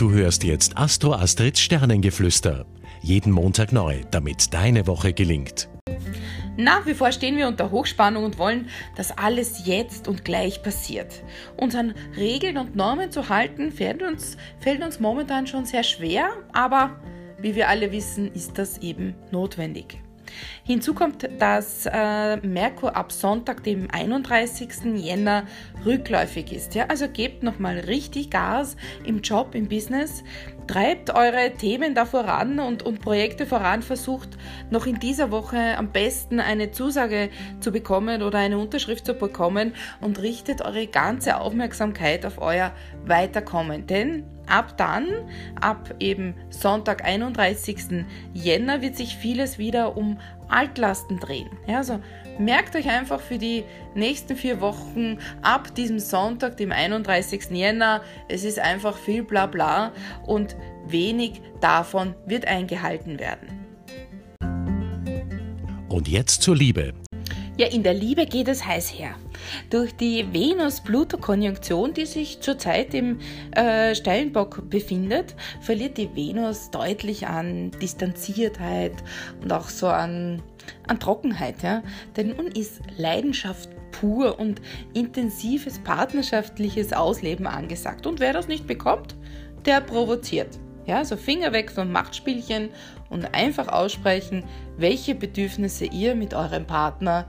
Du hörst jetzt Astro Astrids Sternengeflüster. Jeden Montag neu, damit deine Woche gelingt. Nach wie vor stehen wir unter Hochspannung und wollen, dass alles jetzt und gleich passiert. Uns an Regeln und Normen zu halten, fällt uns, fällt uns momentan schon sehr schwer, aber wie wir alle wissen, ist das eben notwendig. Hinzu kommt, dass äh, Merkur ab Sonntag, dem 31. Jänner, rückläufig ist. Ja? Also gebt nochmal richtig Gas im Job, im Business, treibt eure Themen da voran und, und Projekte voran, versucht noch in dieser Woche am besten eine Zusage zu bekommen oder eine Unterschrift zu bekommen und richtet eure ganze Aufmerksamkeit auf euer Weiterkommen. Denn ab dann, ab eben Sonntag, 31. Jänner, wird sich vieles wieder um Altlasten drehen. Ja, also merkt euch einfach für die nächsten vier Wochen ab diesem Sonntag, dem 31. Jänner, es ist einfach viel Blabla und wenig davon wird eingehalten werden. Und jetzt zur Liebe. Ja, in der Liebe geht es heiß her. Durch die Venus-Pluto-Konjunktion, die sich zurzeit im äh, Steinbock befindet, verliert die Venus deutlich an Distanziertheit und auch so an, an Trockenheit. Ja? Denn nun ist Leidenschaft pur und intensives partnerschaftliches Ausleben angesagt. Und wer das nicht bekommt, der provoziert. Ja, also Finger weg von Machtspielchen und einfach aussprechen, welche Bedürfnisse ihr mit eurem Partner